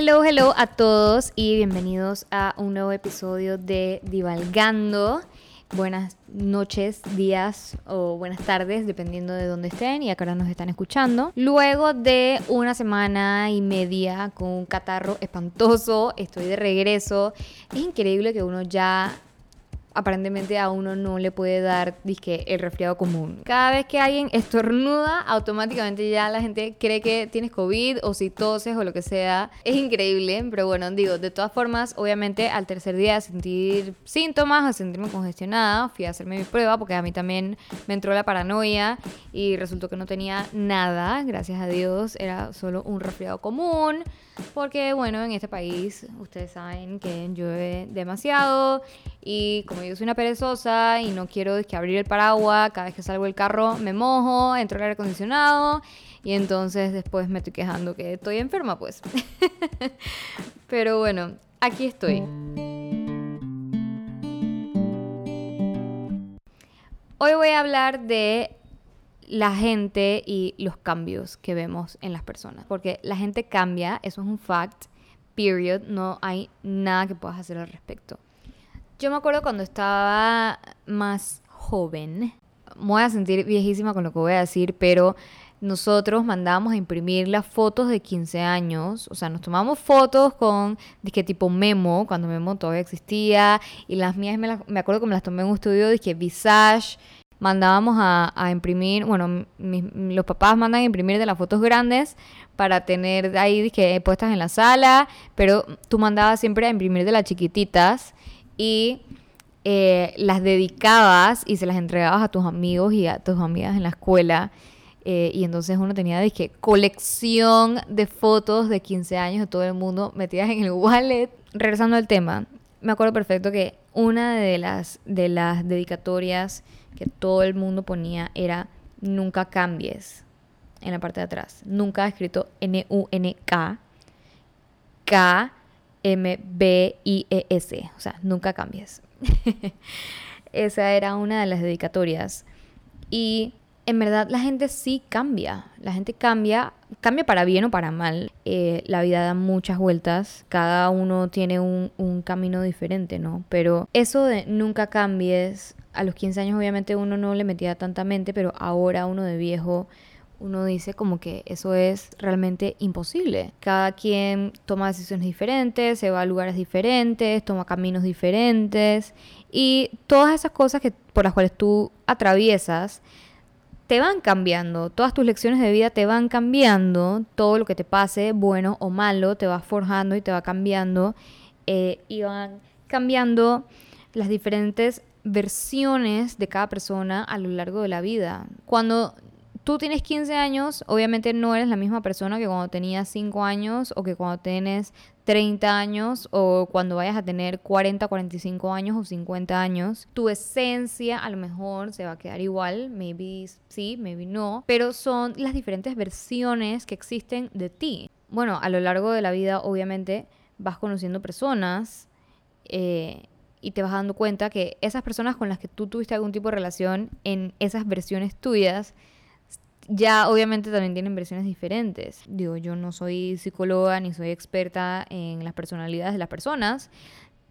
Hello, hello a todos y bienvenidos a un nuevo episodio de Divalgando. Buenas noches, días o buenas tardes, dependiendo de dónde estén y a qué hora nos están escuchando. Luego de una semana y media con un catarro espantoso, estoy de regreso. Es increíble que uno ya aparentemente a uno no le puede dar disque, el resfriado común. Cada vez que alguien estornuda, automáticamente ya la gente cree que tienes COVID o si toses o lo que sea. Es increíble, pero bueno, digo, de todas formas, obviamente al tercer día de sentir síntomas, a sentirme congestionada, fui a hacerme mi prueba porque a mí también me entró la paranoia y resultó que no tenía nada, gracias a Dios, era solo un resfriado común. Porque bueno, en este país ustedes saben que llueve demasiado y como yo soy una perezosa y no quiero que abrir el paraguas, cada vez que salgo del carro me mojo, entro al aire acondicionado y entonces después me estoy quejando que estoy enferma pues. Pero bueno, aquí estoy. Hoy voy a hablar de la gente y los cambios que vemos en las personas. Porque la gente cambia, eso es un fact, period, no hay nada que puedas hacer al respecto. Yo me acuerdo cuando estaba más joven, me voy a sentir viejísima con lo que voy a decir, pero nosotros mandábamos a imprimir las fotos de 15 años, o sea, nos tomamos fotos con, dije, tipo Memo, cuando Memo todavía existía, y las mías me, me acuerdo que me las tomé en un estudio, dije, Visage, mandábamos a, imprimir, bueno, los papás mandan a imprimir de las fotos grandes para tener ahí que puestas en la sala, pero tú mandabas siempre a imprimir de las chiquititas y eh, las dedicabas y se las entregabas a tus amigos y a tus amigas en la escuela. Eh, y entonces uno tenía, dije, colección de fotos de 15 años de todo el mundo metidas en el wallet. Regresando al tema, me acuerdo perfecto que una de las, de las dedicatorias que todo el mundo ponía era nunca cambies en la parte de atrás. Nunca escrito N-U-N-K, K-M-B-I-E-S. O sea, nunca cambies. Esa era una de las dedicatorias. Y en verdad la gente sí cambia. La gente cambia, cambia para bien o para mal. Eh, la vida da muchas vueltas. Cada uno tiene un, un camino diferente, ¿no? Pero eso de nunca cambies, a los 15 años obviamente uno no le metía tanta mente, pero ahora uno de viejo uno dice como que eso es realmente imposible. Cada quien toma decisiones diferentes, se va a lugares diferentes, toma caminos diferentes y todas esas cosas que, por las cuales tú atraviesas te van cambiando, todas tus lecciones de vida te van cambiando, todo lo que te pase, bueno o malo, te va forjando y te va cambiando eh, y van cambiando las diferentes versiones de cada persona a lo largo de la vida. Cuando tú tienes 15 años, obviamente no eres la misma persona que cuando tenías 5 años o que cuando tienes 30 años o cuando vayas a tener 40, 45 años o 50 años. Tu esencia a lo mejor se va a quedar igual, maybe sí, maybe no, pero son las diferentes versiones que existen de ti. Bueno, a lo largo de la vida obviamente vas conociendo personas. Eh, y te vas dando cuenta que esas personas con las que tú tuviste algún tipo de relación en esas versiones tuyas ya obviamente también tienen versiones diferentes. Digo, yo no soy psicóloga ni soy experta en las personalidades de las personas,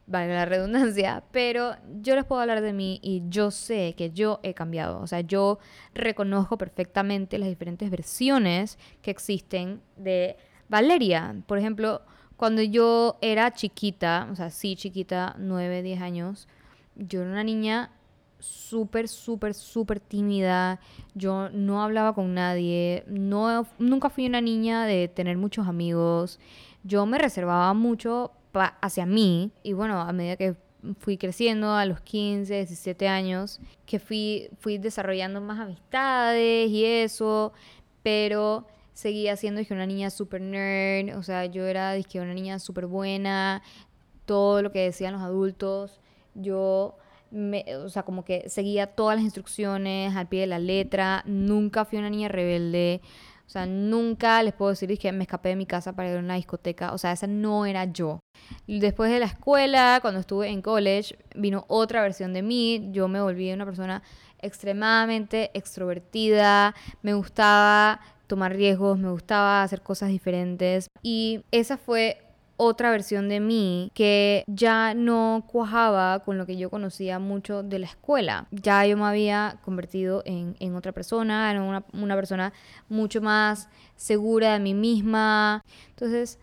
vale la redundancia, pero yo les puedo hablar de mí y yo sé que yo he cambiado. O sea, yo reconozco perfectamente las diferentes versiones que existen de Valeria. Por ejemplo, cuando yo era chiquita, o sea, sí chiquita, 9, 10 años, yo era una niña súper, súper, súper tímida. Yo no hablaba con nadie. No, nunca fui una niña de tener muchos amigos. Yo me reservaba mucho hacia mí. Y bueno, a medida que fui creciendo a los 15, 17 años, que fui, fui desarrollando más amistades y eso. Pero seguía siendo dije, una niña súper nerd. O sea, yo era dije, una niña súper buena. Todo lo que decían los adultos. Yo o sea, como que seguía todas las instrucciones al pie de la letra, nunca fui una niña rebelde, o sea, nunca les puedo decir que me escapé de mi casa para ir a una discoteca, o sea, esa no era yo. Después de la escuela, cuando estuve en college, vino otra versión de mí, yo me volví una persona extremadamente extrovertida, me gustaba tomar riesgos, me gustaba hacer cosas diferentes. Y esa fue otra versión de mí que ya no cuajaba con lo que yo conocía mucho de la escuela. Ya yo me había convertido en, en otra persona, en una, una, persona mucho más segura de mí misma. Entonces,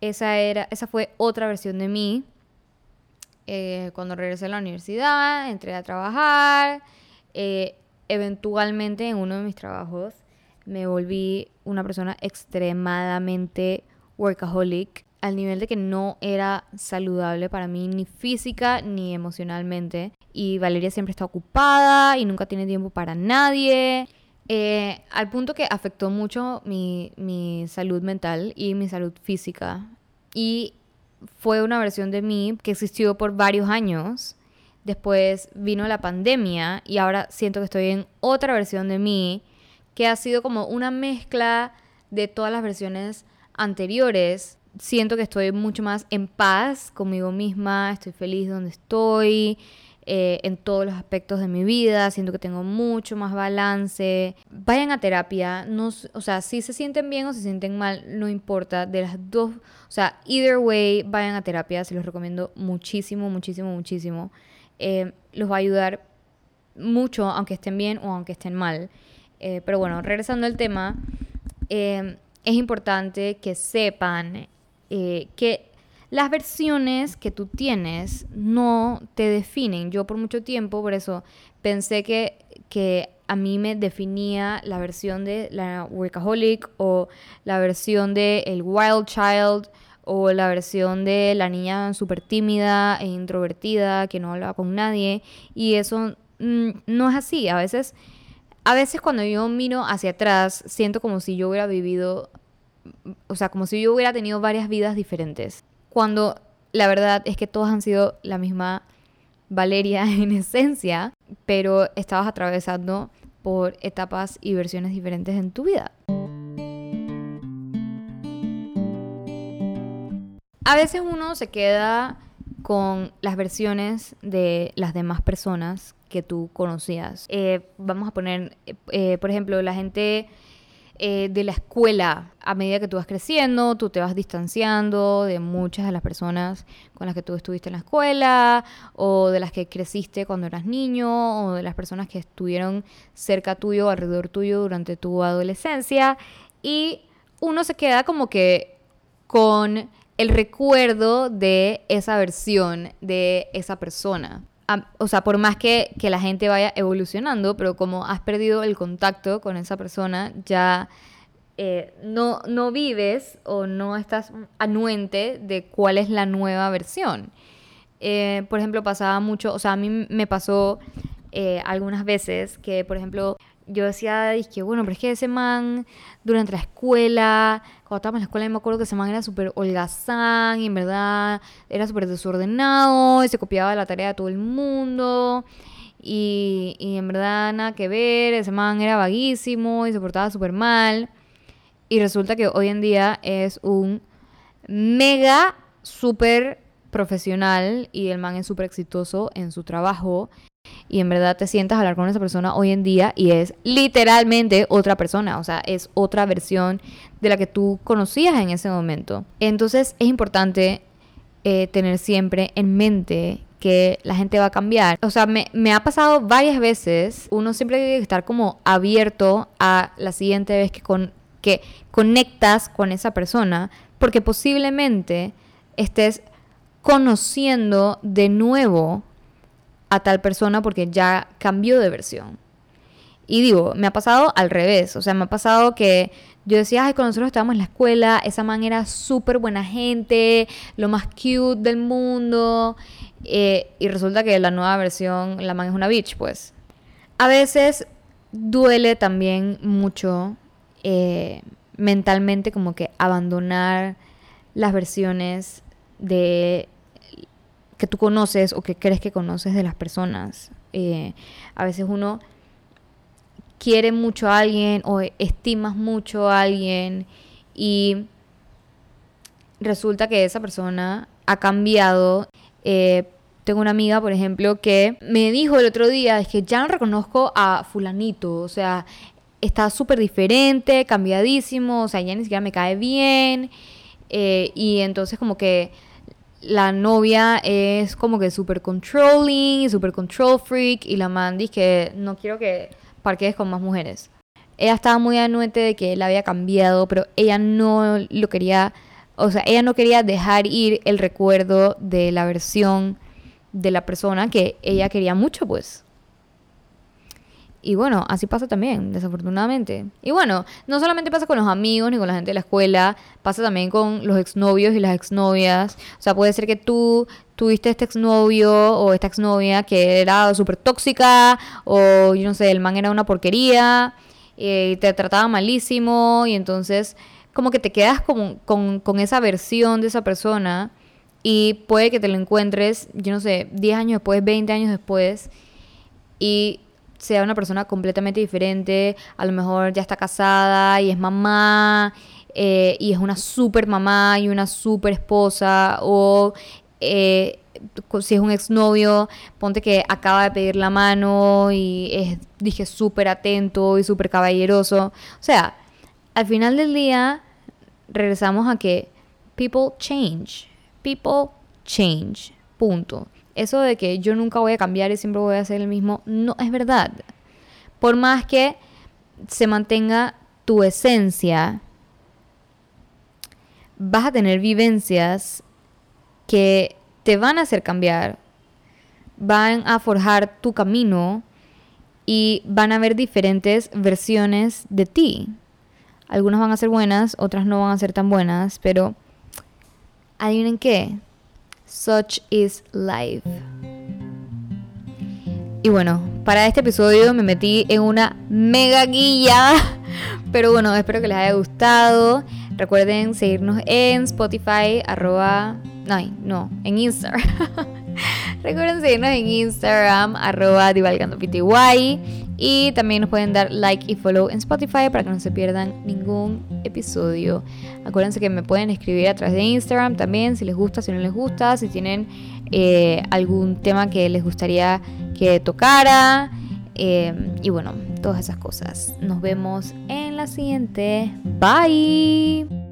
esa, era, esa fue otra versión de mí. Eh, cuando regresé a la universidad, entré a trabajar. Eh, eventualmente en uno de mis trabajos me volví una persona extremadamente workaholic al nivel de que no era saludable para mí ni física ni emocionalmente. Y Valeria siempre está ocupada y nunca tiene tiempo para nadie. Eh, al punto que afectó mucho mi, mi salud mental y mi salud física. Y fue una versión de mí que existió por varios años. Después vino la pandemia y ahora siento que estoy en otra versión de mí que ha sido como una mezcla de todas las versiones anteriores siento que estoy mucho más en paz conmigo misma, estoy feliz donde estoy, eh, en todos los aspectos de mi vida, siento que tengo mucho más balance. Vayan a terapia, no, o sea, si se sienten bien o se sienten mal, no importa, de las dos, o sea, either way, vayan a terapia, se los recomiendo muchísimo, muchísimo, muchísimo. Eh, los va a ayudar mucho, aunque estén bien o aunque estén mal. Eh, pero bueno, regresando al tema, es importante que sepan eh, que las versiones que tú tienes no te definen. Yo por mucho tiempo, por eso pensé que, que a mí me definía la versión de la workaholic o la versión de el wild child o la versión de la niña súper tímida e introvertida que no hablaba con nadie y eso mm, no es así. A veces, a veces cuando yo miro hacia atrás siento como si yo hubiera vivido o sea, como si yo hubiera tenido varias vidas diferentes. Cuando la verdad es que todas han sido la misma Valeria en esencia, pero estabas atravesando por etapas y versiones diferentes en tu vida. A veces uno se queda con las versiones de las demás personas que tú conocías. Eh, vamos a poner, eh, por ejemplo, la gente eh, de la escuela. A medida que tú vas creciendo, tú te vas distanciando de muchas de las personas con las que tú estuviste en la escuela, o de las que creciste cuando eras niño, o de las personas que estuvieron cerca tuyo, alrededor tuyo durante tu adolescencia. Y uno se queda como que con el recuerdo de esa versión de esa persona o sea, por más que, que, la gente vaya evolucionando, pero como has perdido el contacto con esa persona, ya eh, no, no vives o no estás anuente de cuál es la nueva versión. Eh, por ejemplo, pasaba mucho, o sea, a mí me pasó eh, algunas veces que, por ejemplo, yo decía, que bueno, pero es que ese man durante la escuela, cuando estábamos en la escuela, me acuerdo que ese man era súper holgazán y en verdad era súper desordenado y se copiaba la tarea de todo el mundo. Y, y en verdad nada que ver, ese man era vaguísimo y se portaba súper mal. Y resulta que hoy en día es un mega súper profesional y el man es súper exitoso en su trabajo y en verdad te sientas a hablar con esa persona hoy en día y es literalmente otra persona, o sea, es otra versión de la que tú conocías en ese momento. Entonces es importante eh, tener siempre en mente que la gente va a cambiar. O sea, me, me, ha pasado varias veces, uno siempre tiene que estar como abierto a la siguiente vez que, con, que conectas con esa persona, porque posiblemente estés conociendo de nuevo a tal persona porque ya cambió de versión. Y digo, me ha pasado al revés, o sea, me ha pasado que yo decía, ay, cuando nosotros estábamos en la escuela, esa man era súper buena gente, lo más cute del mundo, eh, y resulta que la nueva versión, la man es una bitch, pues. A veces duele también mucho eh, mentalmente como que abandonar las versiones de que tú conoces o que crees que conoces de las personas. Eh, a veces uno quiere mucho a alguien o estimas mucho a alguien y resulta que esa persona ha cambiado. Eh, tengo una amiga, por ejemplo, que me dijo el otro día, es que ya no reconozco a fulanito, o sea, está súper diferente, cambiadísimo, o sea, ya ni siquiera me cae bien. Eh, y entonces como que la novia es como que súper controlling, súper control freak y la man dice que no quiero que parquees con más mujeres. Ella estaba muy anuente de que él había cambiado, pero ella no lo quería, o sea, ella no quería dejar ir el recuerdo de la versión de la persona que ella quería mucho, pues. Y bueno, así pasa también, desafortunadamente. Y bueno, no solamente pasa con los amigos ni con la gente de la escuela, pasa también con los exnovios y las exnovias. O sea, puede ser que tú tuviste este exnovio o esta exnovia que era súper tóxica o yo no sé, el man era una porquería eh, y te trataba malísimo y entonces como que te quedas con, con, con esa versión de esa persona y puede que te lo encuentres, yo no sé, 10 años después, 20 años después y sea una persona completamente diferente, a lo mejor ya está casada y es mamá eh, y es una super mamá y una super esposa o eh, si es un exnovio, ponte que acaba de pedir la mano y es, dije, súper atento y súper caballeroso. O sea, al final del día regresamos a que people change, people change, punto. Eso de que yo nunca voy a cambiar y siempre voy a ser el mismo, no es verdad. Por más que se mantenga tu esencia, vas a tener vivencias que te van a hacer cambiar, van a forjar tu camino y van a haber diferentes versiones de ti. Algunas van a ser buenas, otras no van a ser tan buenas, pero adivinen qué, Such is life. Y bueno, para este episodio me metí en una mega guía. Pero bueno, espero que les haya gustado. Recuerden seguirnos en Spotify, arroba... No, no, en Instagram. Recuerden seguirnos en Instagram, arroba divalgandopty. Y también nos pueden dar like y follow en Spotify para que no se pierdan ningún episodio. Acuérdense que me pueden escribir a través de Instagram también si les gusta, si no les gusta, si tienen eh, algún tema que les gustaría que tocara. Eh, y bueno, todas esas cosas. Nos vemos en la siguiente. Bye.